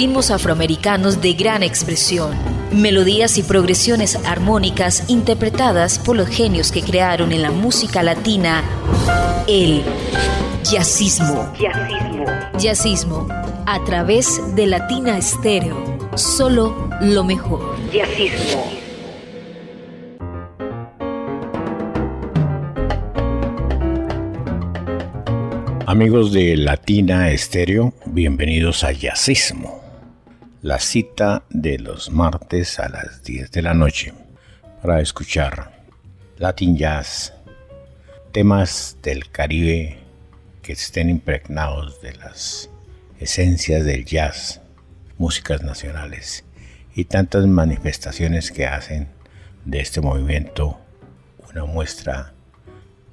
ritmos afroamericanos de gran expresión, melodías y progresiones armónicas interpretadas por los genios que crearon en la música latina el jazzismo. Jazzismo. Jazzismo a través de Latina Estéreo. Solo lo mejor. Jazzismo. Amigos de Latina Estéreo, bienvenidos a Jazzismo, la cita de los martes a las 10 de la noche para escuchar Latin Jazz, temas del Caribe que estén impregnados de las esencias del jazz, músicas nacionales y tantas manifestaciones que hacen de este movimiento una muestra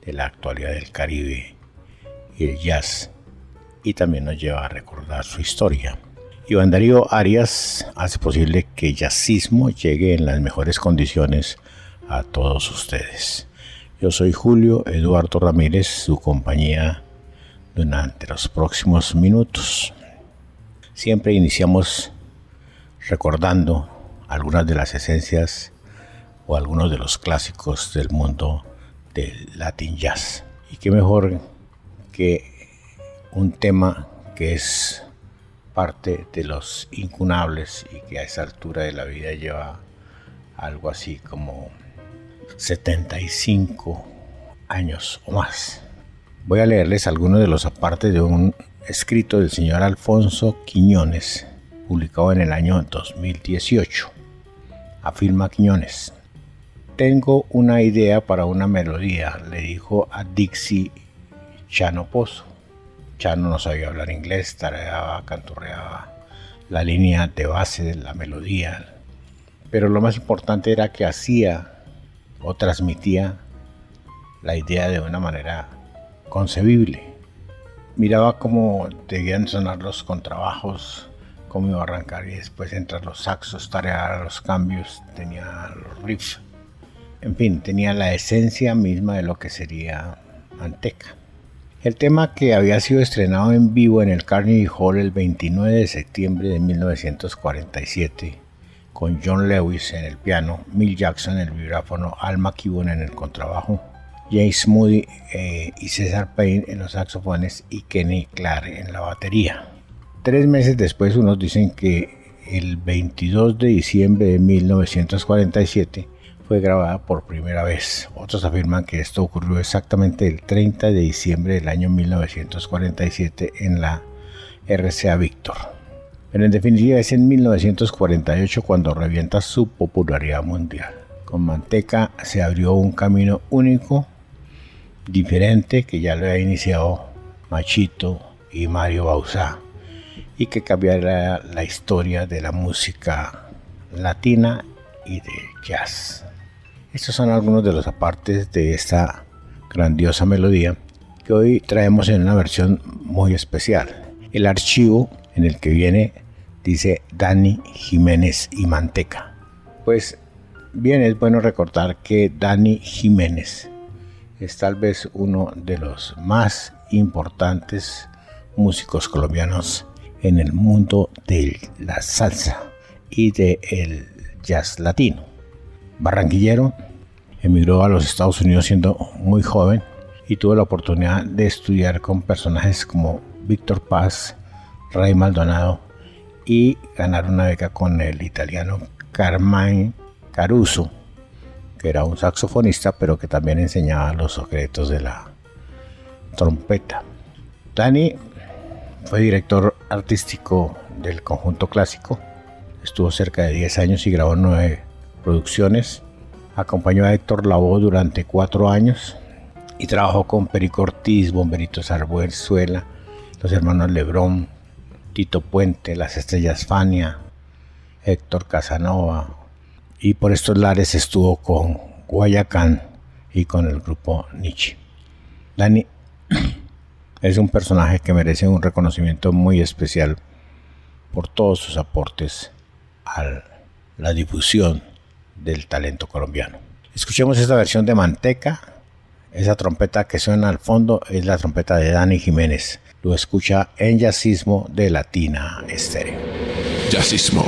de la actualidad del Caribe y el jazz, y también nos lleva a recordar su historia. Iván Darío Arias hace posible que el jazzismo llegue en las mejores condiciones a todos ustedes. Yo soy Julio Eduardo Ramírez, su compañía durante los próximos minutos. Siempre iniciamos recordando algunas de las esencias o algunos de los clásicos del mundo del Latin Jazz. Y qué mejor que un tema que es parte de los incunables y que a esa altura de la vida lleva algo así como 75 años o más. Voy a leerles algunos de los apartes de un escrito del señor Alfonso Quiñones, publicado en el año 2018. Afirma Quiñones, tengo una idea para una melodía, le dijo a Dixie Chano Pozo. Chano no sabía hablar inglés, tareaba, canturreaba la línea de base de la melodía. Pero lo más importante era que hacía o transmitía la idea de una manera concebible. Miraba cómo debían sonar los contrabajos, cómo iba a arrancar y después entrar los saxos, tarear los cambios, tenía los riffs. En fin, tenía la esencia misma de lo que sería Manteca. El tema que había sido estrenado en vivo en el Carnegie Hall el 29 de septiembre de 1947, con John Lewis en el piano, Mill Jackson en el vibráfono, Al McKibben en el contrabajo, James Moody eh, y Cesar Payne en los saxofones y Kenny Clark en la batería. Tres meses después unos dicen que el 22 de diciembre de 1947 fue grabada por primera vez. Otros afirman que esto ocurrió exactamente el 30 de diciembre del año 1947 en la RCA Victor. Pero en definitiva es en 1948 cuando revienta su popularidad mundial. Con Manteca se abrió un camino único, diferente, que ya lo había iniciado Machito y Mario Bauzá, y que cambiará la historia de la música latina y de jazz. Estos son algunos de los apartes de esta grandiosa melodía que hoy traemos en una versión muy especial. El archivo en el que viene dice Dani Jiménez y Manteca. Pues bien, es bueno recordar que Dani Jiménez es tal vez uno de los más importantes músicos colombianos en el mundo de la salsa y del jazz latino. Barranquillero, emigró a los Estados Unidos siendo muy joven y tuvo la oportunidad de estudiar con personajes como Víctor Paz, Ray Maldonado y ganar una beca con el italiano Carmine Caruso, que era un saxofonista pero que también enseñaba los secretos de la trompeta. Dani fue director artístico del conjunto clásico, estuvo cerca de 10 años y grabó nueve producciones Acompañó a Héctor Lavoe durante cuatro años y trabajó con Perico Ortiz, Bomberito Zarzuela, los hermanos Lebrón, Tito Puente, las estrellas Fania, Héctor Casanova. Y por estos lares estuvo con Guayacán y con el grupo Nietzsche. Dani es un personaje que merece un reconocimiento muy especial por todos sus aportes a la difusión del talento colombiano. Escuchemos esta versión de Manteca. Esa trompeta que suena al fondo es la trompeta de Dani Jiménez. Lo escucha en Jazzismo de Latina Estéreo. Jazzismo.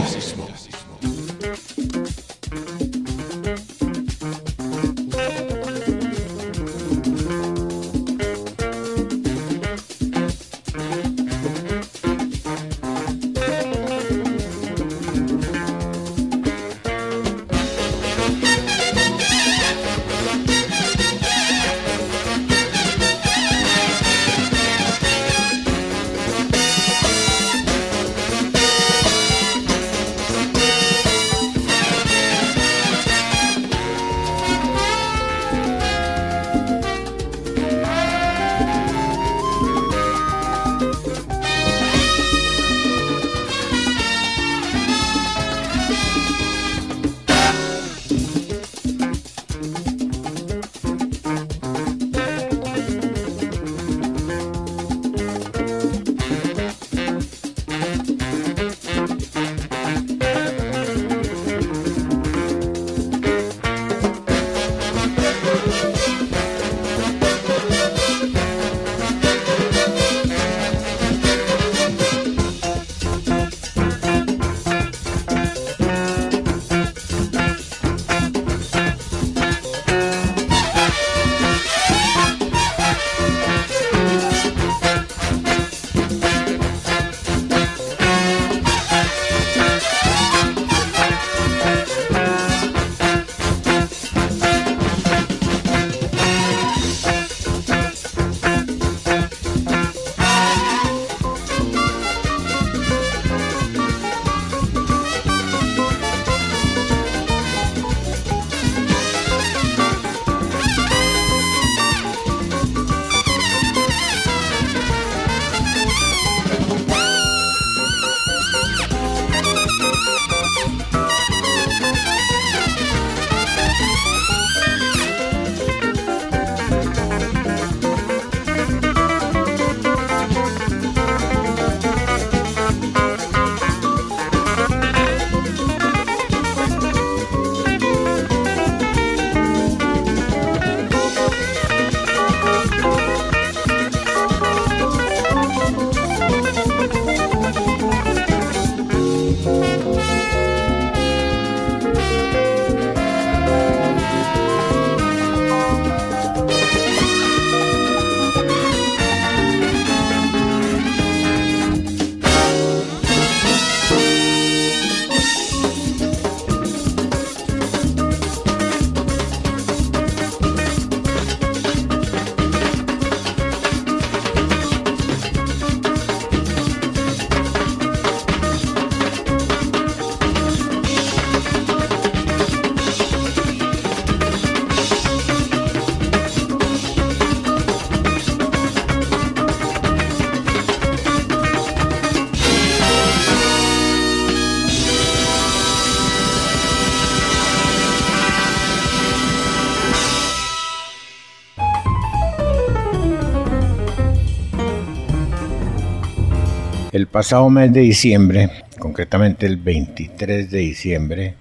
Pasado mes de diciembre, concretamente el 23 de diciembre,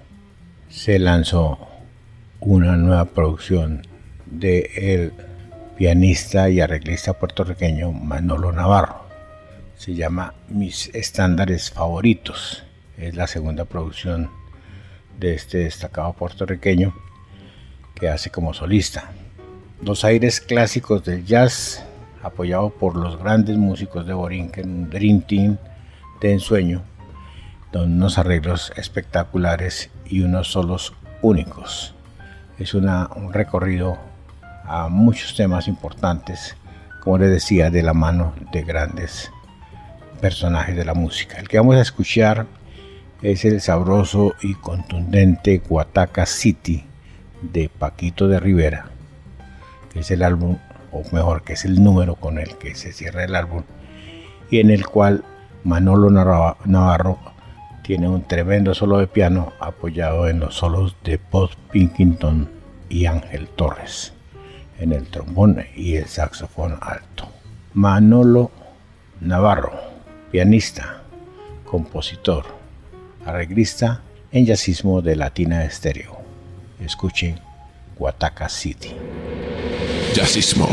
se lanzó una nueva producción de el pianista y arreglista puertorriqueño Manolo Navarro. Se llama Mis estándares favoritos. Es la segunda producción de este destacado puertorriqueño que hace como solista. Los aires clásicos del jazz apoyado por los grandes músicos de Borinquen, Dream Team de ensueño, con unos arreglos espectaculares y unos solos únicos. Es una, un recorrido a muchos temas importantes, como les decía, de la mano de grandes personajes de la música. El que vamos a escuchar es el sabroso y contundente Guataca City de Paquito de Rivera, que es el álbum o mejor que es el número con el que se cierra el álbum, y en el cual Manolo Navarro tiene un tremendo solo de piano apoyado en los solos de Bob Pinkington y Ángel Torres en el trombón y el saxofón alto. Manolo Navarro, pianista, compositor, arreglista en jazzismo de Latina Estéreo. Escuchen Guataca City. Jazzismo.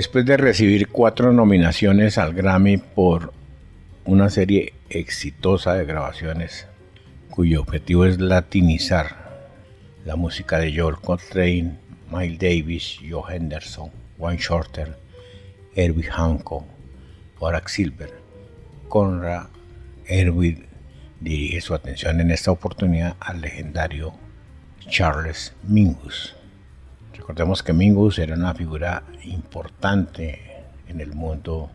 Después de recibir cuatro nominaciones al Grammy por una serie exitosa de grabaciones cuyo objetivo es latinizar la música de George Coltrane, Miles Davis, Joe Henderson, Wayne Shorter, Herbie Hancock, Barack Silver. Conrad Erwin dirige su atención en esta oportunidad al legendario Charles Mingus. Recordemos que Mingus era una figura importante en el mundo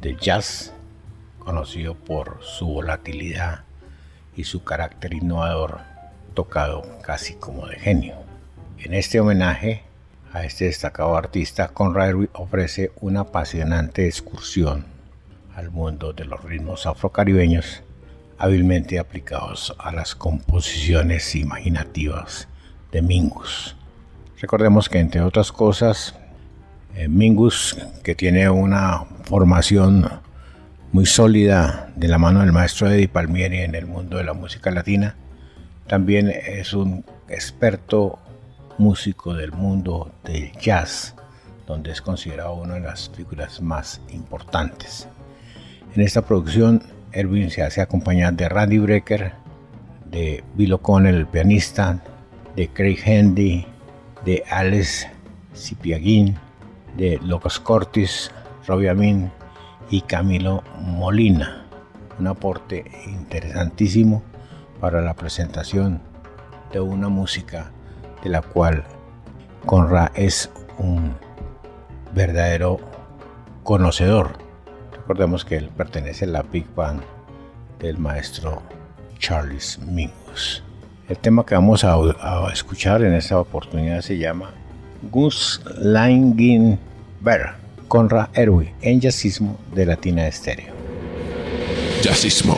del jazz, conocido por su volatilidad y su carácter innovador, tocado casi como de genio. En este homenaje a este destacado artista, Conrad ofrece una apasionante excursión al mundo de los ritmos afrocaribeños hábilmente aplicados a las composiciones imaginativas de Mingus. Recordemos que entre otras cosas, eh, Mingus, que tiene una formación muy sólida de la mano del maestro Eddie Palmieri en el mundo de la música latina, también es un experto músico del mundo del jazz, donde es considerado una de las figuras más importantes. En esta producción, Erwin se hace acompañar de Randy Brecker, de Bill O'Connell, el pianista, de Craig Handy, de Alex Cipiaguín, de Locos Cortis, Robbie Amin y Camilo Molina. Un aporte interesantísimo para la presentación de una música de la cual Conrad es un verdadero conocedor. Recordemos que él pertenece a la Big Band del maestro Charles Mingus. El tema que vamos a, escuchar en esta oportunidad se llama Gus Langin Bear, Conrad Erwin en Jazzismo de Latina Estéreo. Jazzismo.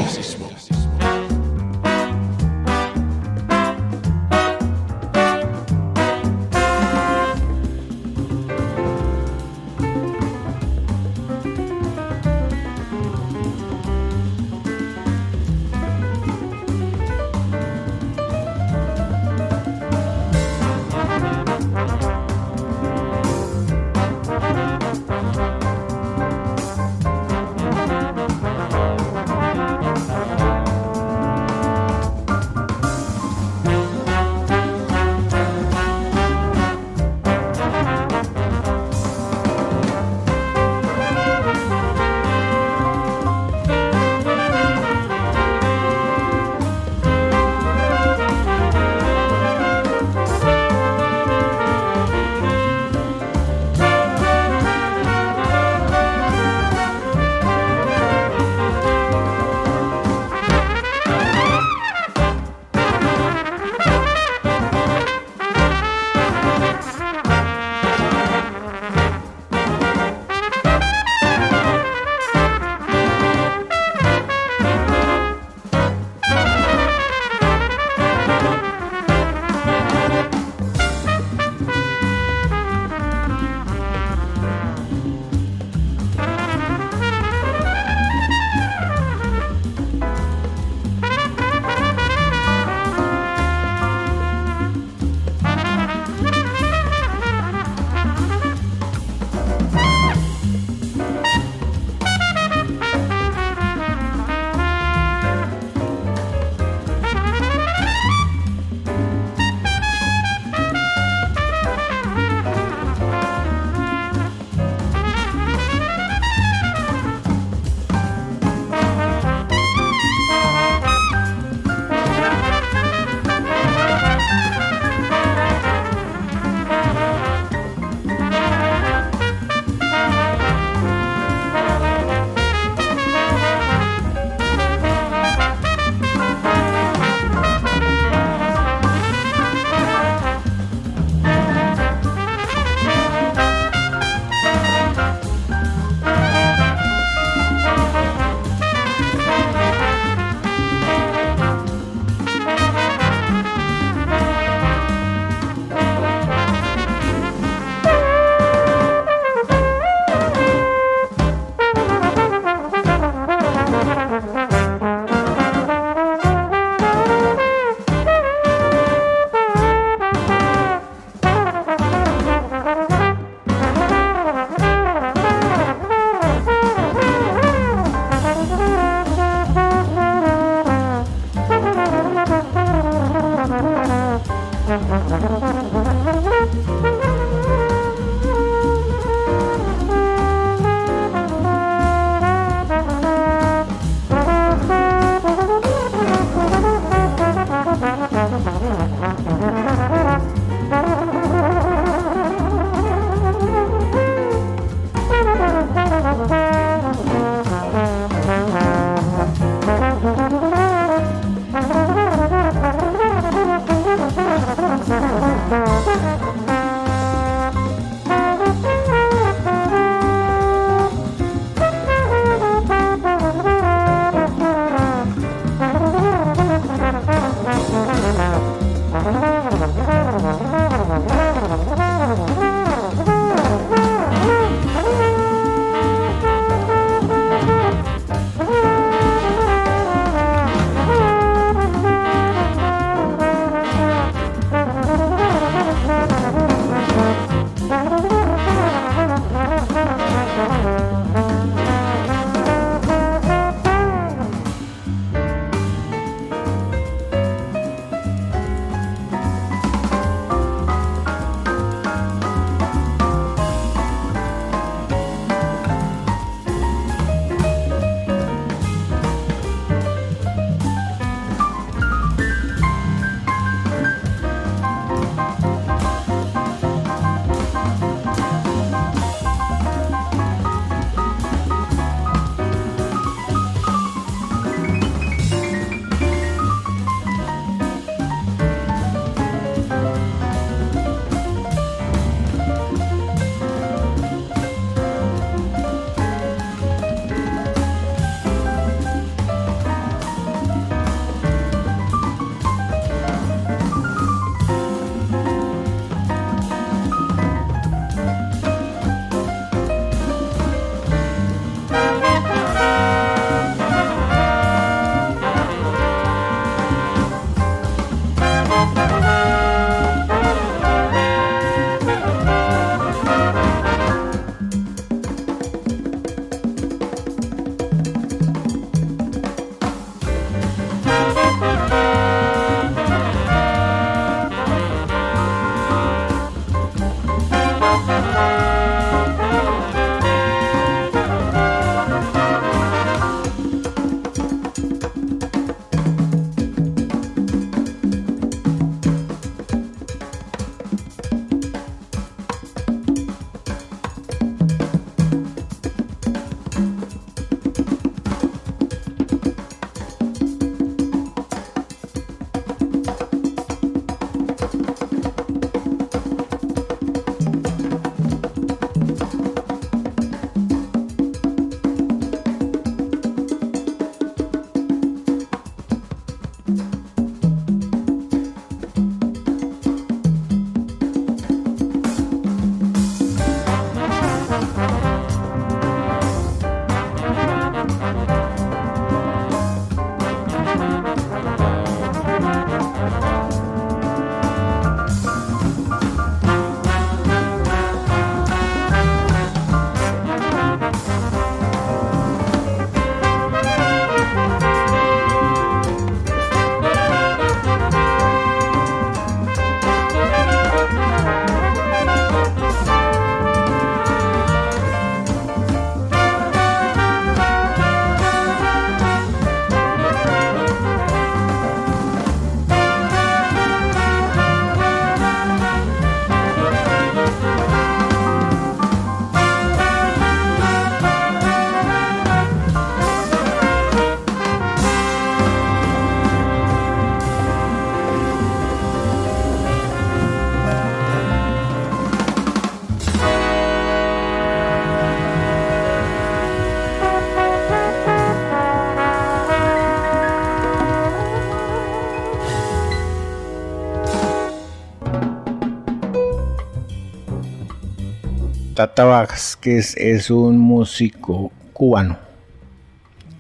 Tata Vázquez es un músico cubano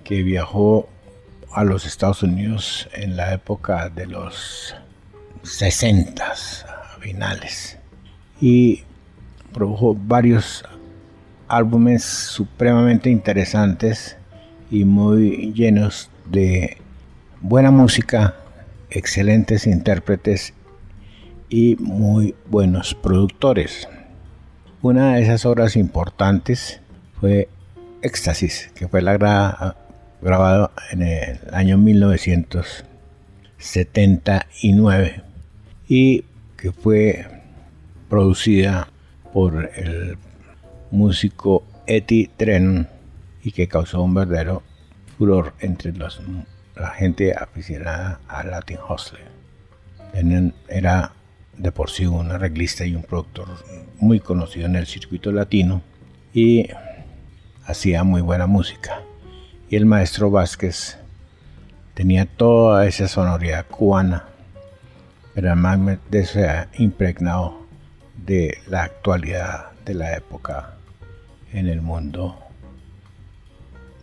que viajó a los Estados Unidos en la época de los 60 finales y produjo varios álbumes supremamente interesantes y muy llenos de buena música, excelentes intérpretes y muy buenos productores. Una de esas obras importantes fue Éxtasis, que fue la grabado en el año 1979 y que fue producida por el músico Eddie Tren y que causó un verdadero furor entre la gente aficionada a Latin Hustler. Era de por sí un arreglista y un productor muy conocido en el circuito latino y hacía muy buena música. Y el maestro Vázquez tenía toda esa sonoridad cubana, pero además de eso impregnado de la actualidad de la época en el mundo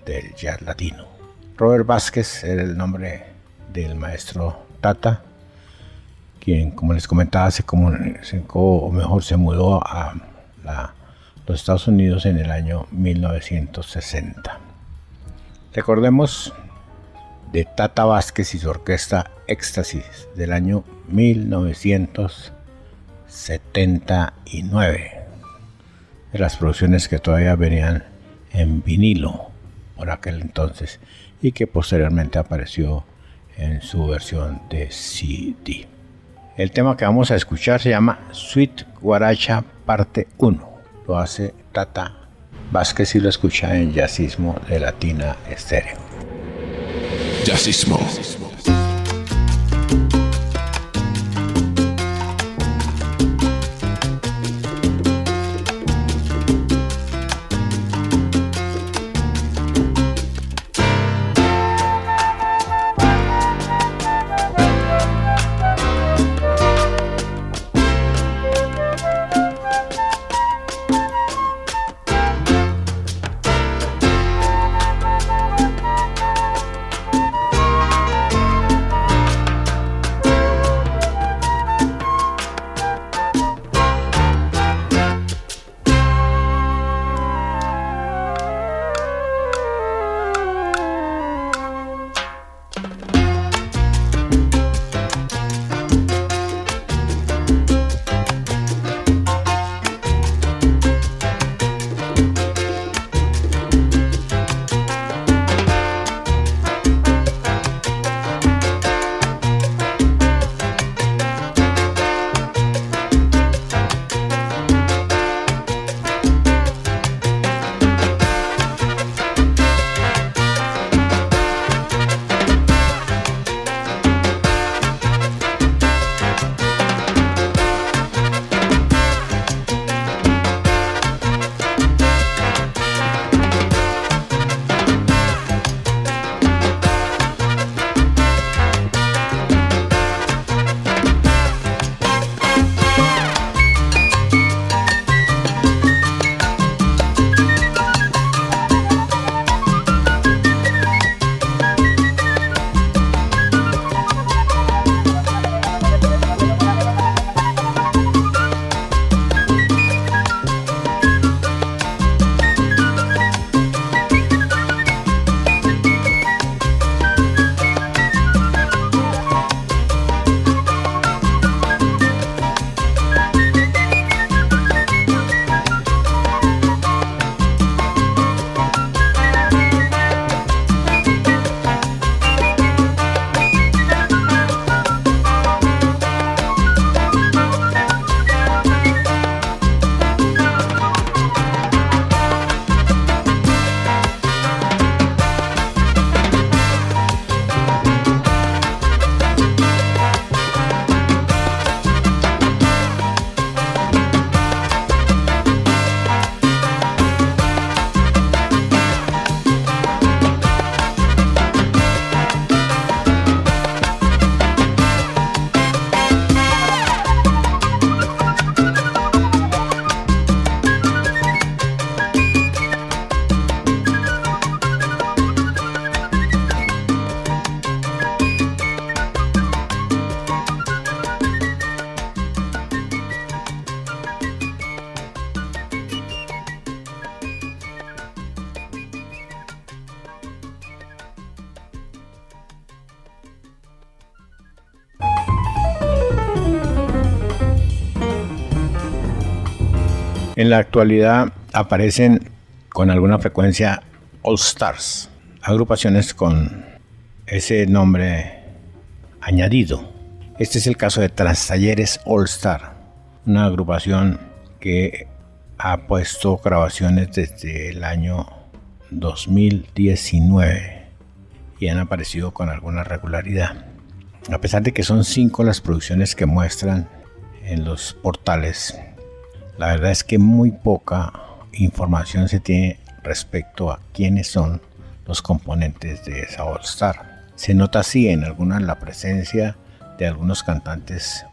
del jazz latino. Robert Vázquez era el nombre del maestro Tata quien, como les comentaba, se comunicó, o mejor se mudó a los Estados Unidos en el año 1960. Recordemos de Tata Vázquez y su orquesta Éxtasis del año 1979. De las producciones que todavía venían en vinilo por aquel entonces y que posteriormente apareció en su versión de CD. El tema que vamos a escuchar se llama Sweet Guaracha parte 1. Lo hace Tata Vázquez y lo escucha en Jazzismo de Latina Estéreo. Jazzismo. La actualidad aparecen con alguna frecuencia All Stars, agrupaciones con ese nombre añadido. Este es el caso de Transtalleres All Star, una agrupación que ha puesto grabaciones desde el año 2019 y han aparecido con alguna regularidad. A pesar de que son cinco las producciones que muestran en los portales, la verdad es que muy poca información se tiene respecto a quiénes son los componentes de esa All Star. Se nota así en algunas la presencia de algunos cantantes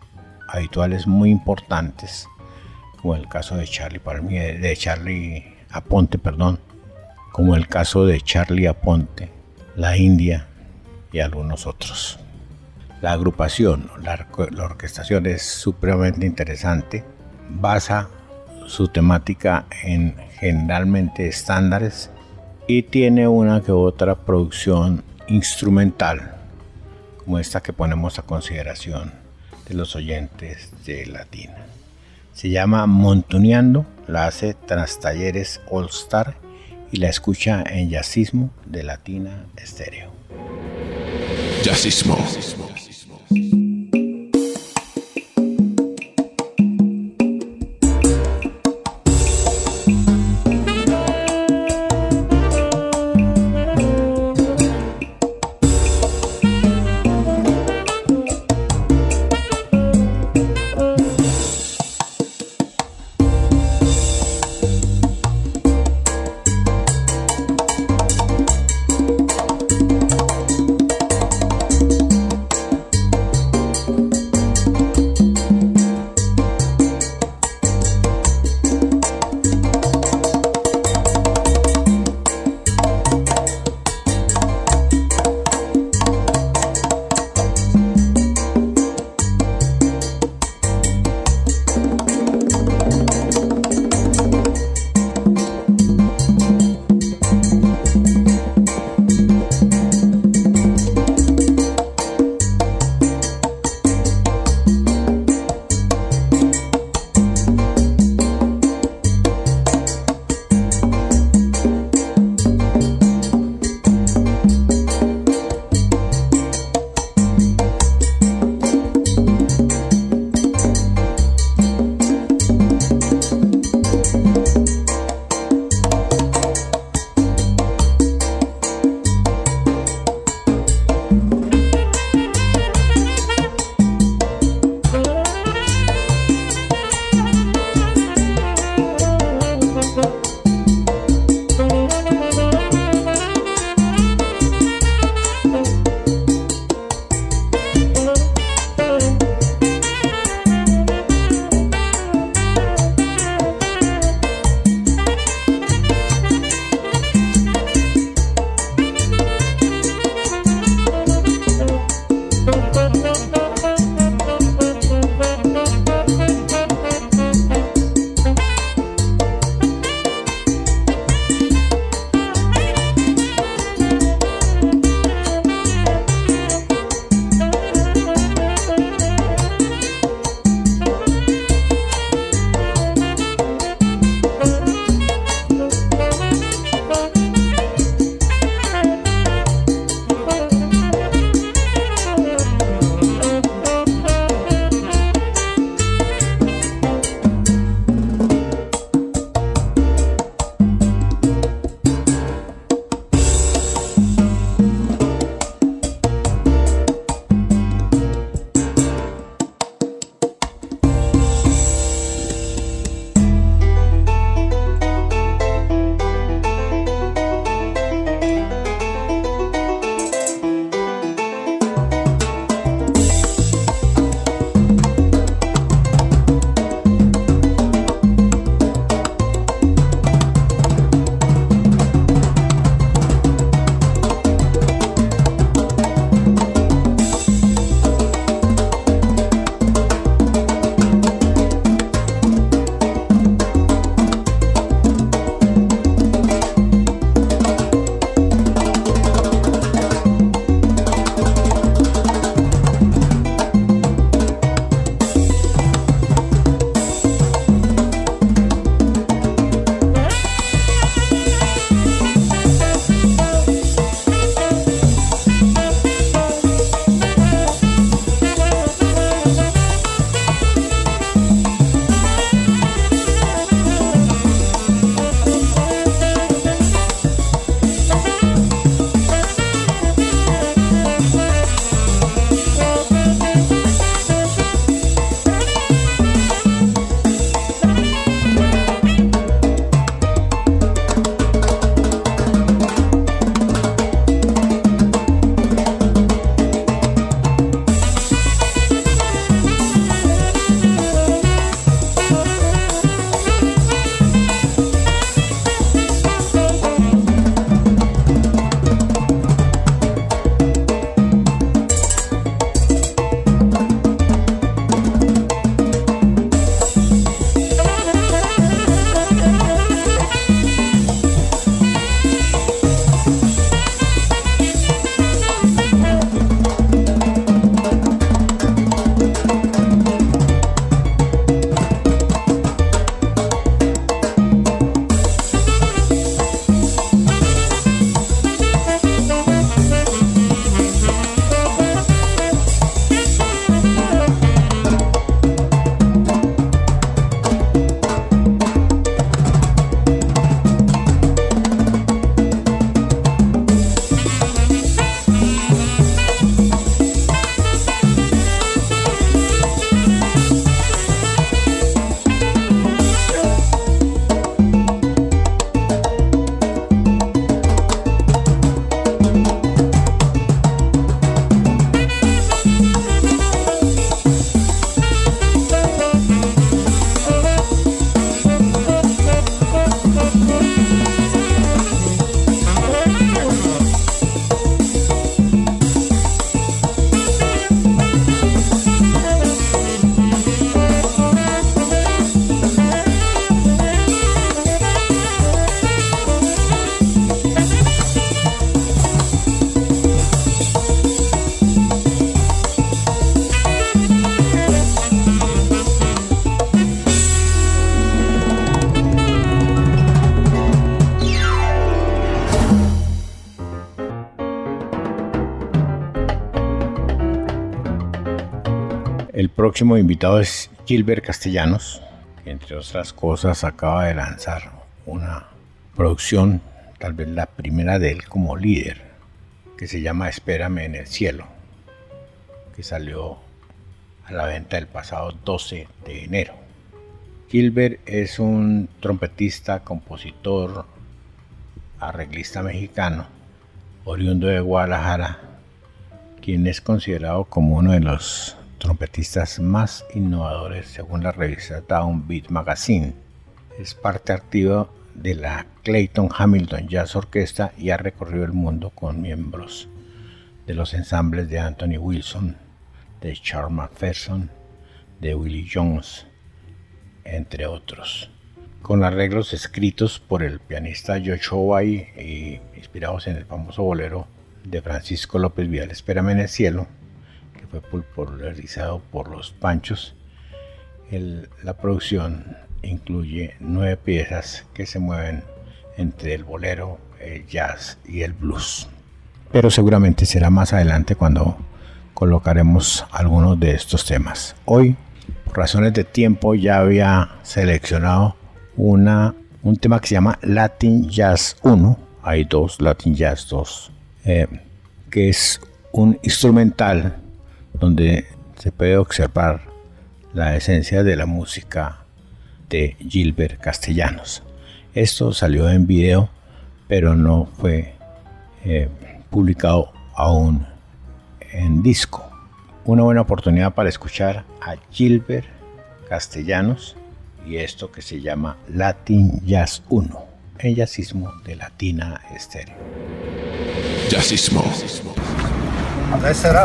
habituales muy importantes, como el caso de Charlie Palmier, de Charlie Aponte, perdón, como el caso de Charlie Aponte, la India y algunos otros. La agrupación, la, la orquestación es supremamente interesante, basa su temática en generalmente estándares y tiene una que otra producción instrumental, como esta que ponemos a consideración de los oyentes de Latina. Se llama Montuneando, la hace Transtalleres All Star y la escucha en Jazzismo de Latina Estéreo. Jazzismo. Próximo invitado es Gilbert Castellanos, que entre otras cosas acaba de lanzar una producción, tal vez la primera de él como líder, que se llama Espérame en el cielo, que salió a la venta el pasado 12 de enero. Gilbert es un trompetista, compositor, arreglista mexicano, oriundo de Guadalajara, quien es considerado como uno de los trompetistas más innovadores según la revista Downbeat Magazine. Es parte activa de la Clayton Hamilton Jazz Orquesta y ha recorrido el mundo con miembros de los ensambles de Anthony Wilson, de Charles McPherson, de Willie Jones, entre otros. Con arreglos escritos por el pianista Joshua y inspirados en el famoso bolero de Francisco López Vial, Espérame en el cielo, fue popularizado por los Panchos. la producción incluye nueve piezas que se mueven entre el bolero, el jazz y el blues. Pero seguramente será más adelante cuando colocaremos algunos de estos temas. Hoy, por razones de tiempo, ya había seleccionado una, un tema que se llama Latin Jazz 1. Hay dos, Latin Jazz 2 eh, que es un instrumental donde se puede observar la esencia de la música de Gilbert Castellanos. Esto salió en video, pero no fue eh, publicado aún en disco. Una buena oportunidad para escuchar a Gilbert Castellanos y esto que se llama Latin Jazz 1, el jazzismo de Latina Estéreo. Jazzismo. Let's set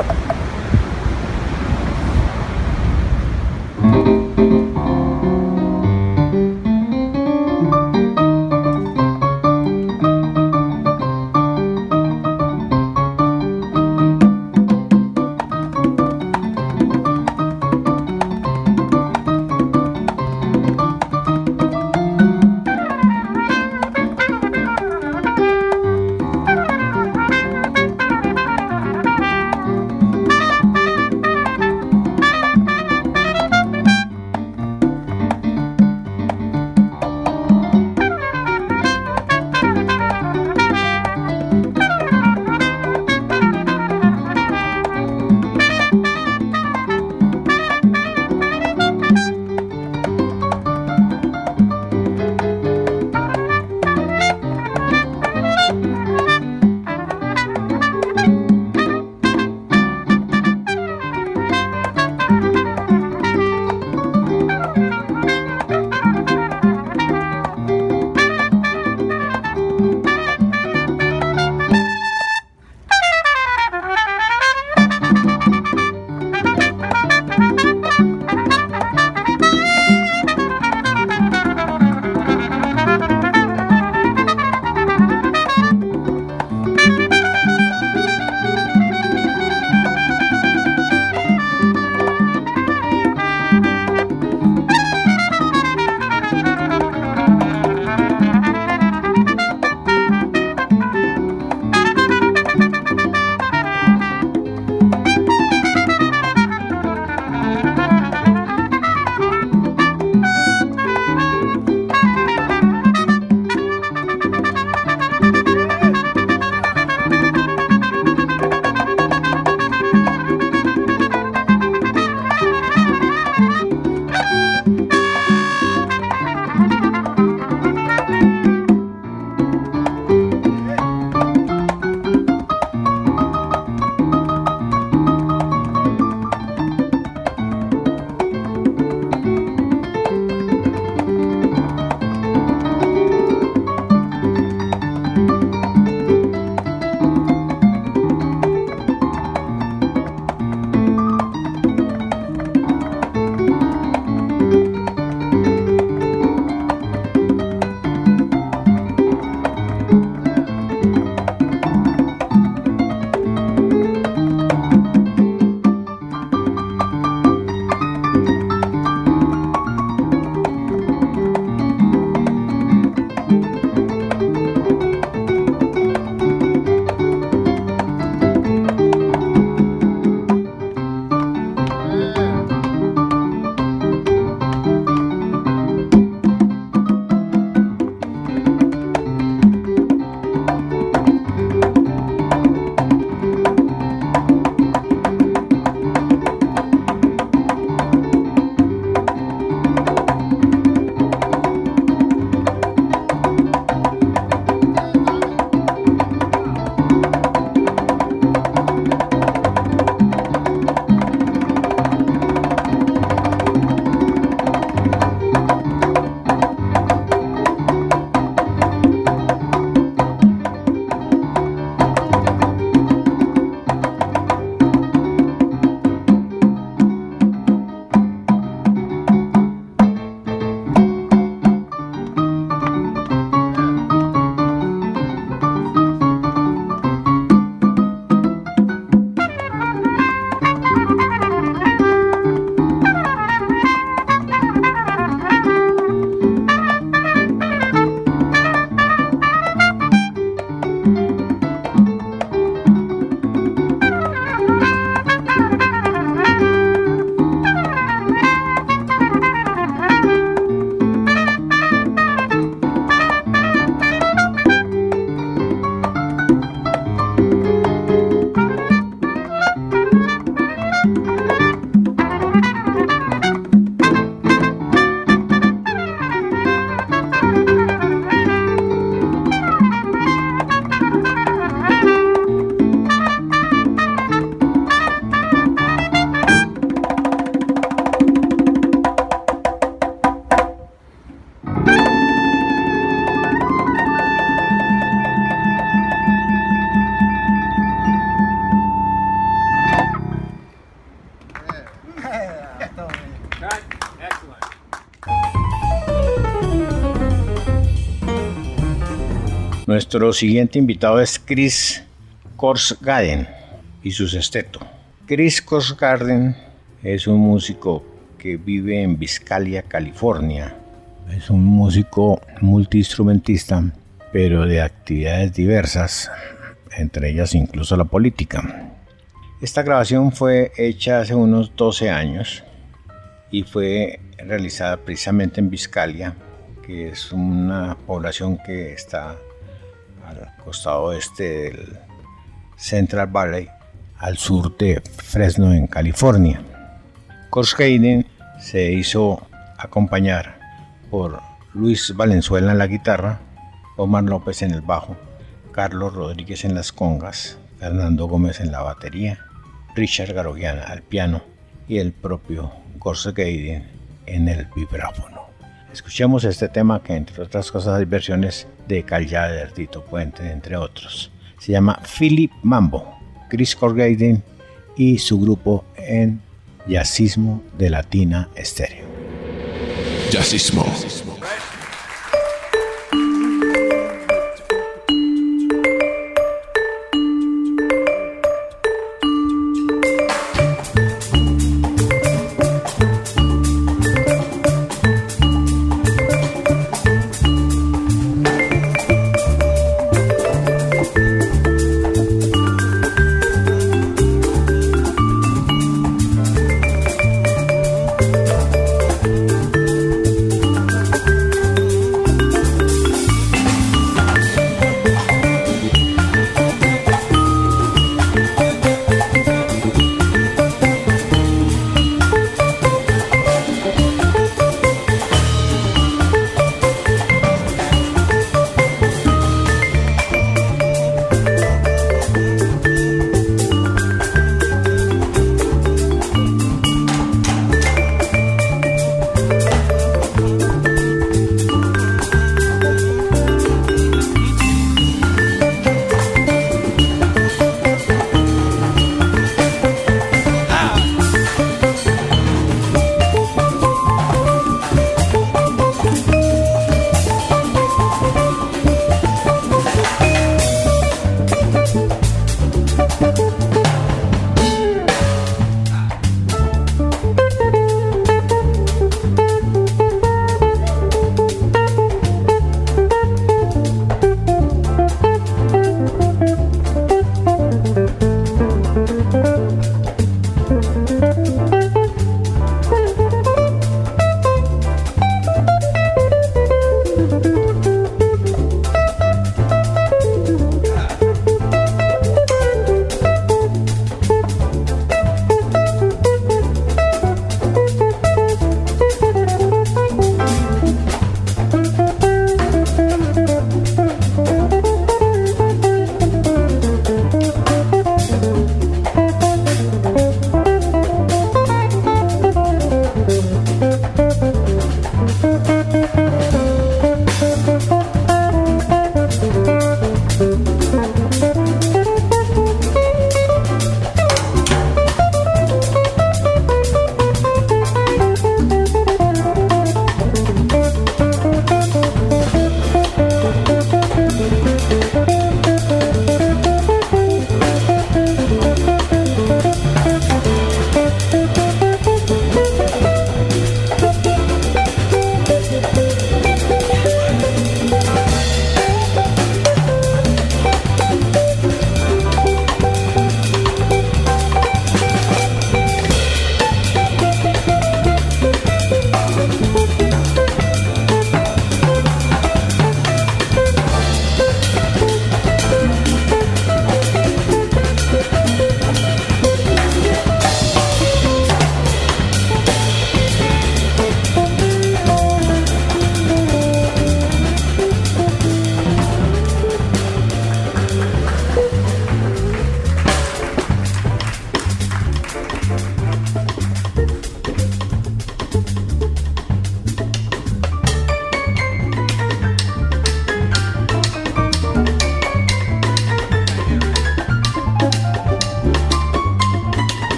Nuestro siguiente invitado es Chris Korsgaden y su sexteto. Chris Korsgaden es un músico que vive en Biscalia, California. Es un músico multiinstrumentista, pero de actividades diversas, entre ellas incluso la política. Esta grabación fue hecha hace unos 12 años y fue realizada precisamente en Biscalia, que es una población que está al costado oeste del Central Valley, al sur de Fresno, en California. Hayden se hizo acompañar por Luis Valenzuela en la guitarra, Omar López en el bajo, Carlos Rodríguez en las congas, Fernando Gómez en la batería, Richard Garogiana al piano y el propio Hayden en el vibráfono. Escuchemos este tema que entre otras cosas hay versiones de Caljader, Tito Puente, entre otros. Se llama Philip Mambo, Chris Corgaden y su grupo en Jazzismo de Latina Estéreo. Jazzismo.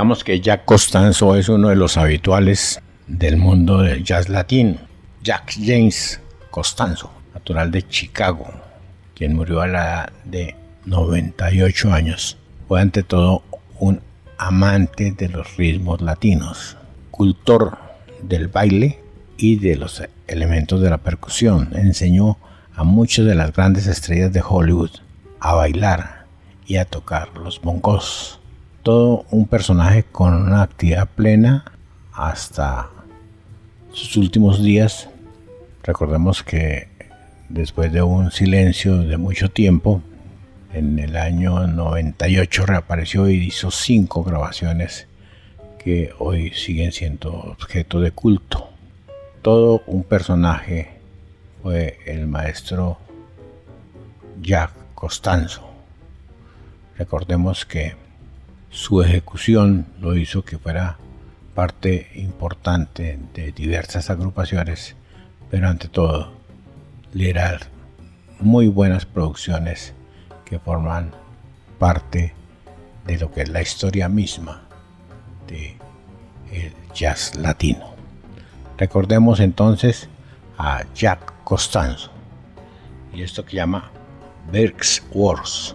Digamos que Jack Costanzo es uno de los habituales del mundo del jazz latino. Jack James Costanzo, natural de Chicago, quien murió a la edad de 98 años, fue ante todo un amante de los ritmos latinos, cultor del baile y de los elementos de la percusión. Enseñó a muchas de las grandes estrellas de Hollywood a bailar y a tocar los bongos. Todo un personaje con una actividad plena hasta sus últimos días. Recordemos que después de un silencio de mucho tiempo, en el año 98 reapareció y hizo cinco grabaciones que hoy siguen siendo objeto de culto. Todo un personaje fue el maestro Jack Costanzo. Recordemos que su ejecución lo hizo que fuera parte importante de diversas agrupaciones, pero ante todo liderar muy buenas producciones que forman parte de lo que es la historia misma de jazz latino. Recordemos entonces a Jack Costanzo y esto que llama Berks Wars.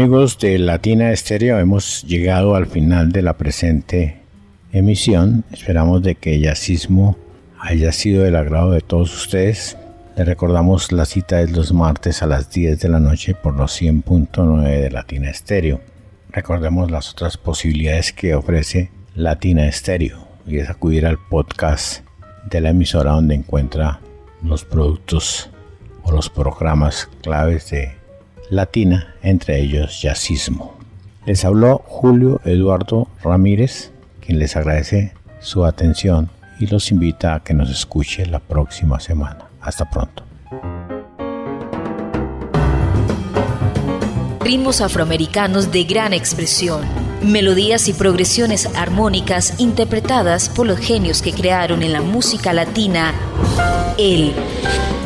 Amigos de Latina Estéreo, hemos llegado al final de la presente emisión. Esperamos de que Yacismo haya sido del agrado de todos ustedes. Les recordamos la cita es los martes a las 10 de la noche por los 100.9 de Latina Estéreo. Recordemos las otras posibilidades que ofrece Latina Estéreo y es acudir al podcast de la emisora donde encuentra los productos o los programas claves de Latina, entre ellos Jazzismo. Les habló Julio Eduardo Ramírez, quien les agradece su atención y los invita a que nos escuche la próxima semana. Hasta pronto. Ritmos afroamericanos de gran expresión melodías y progresiones armónicas interpretadas por los genios que crearon en la música latina el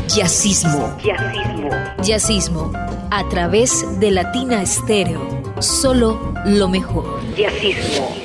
jazzismo. Jazzismo. Jazzismo a través de Latina Estéreo. Solo lo mejor. Jazzismo.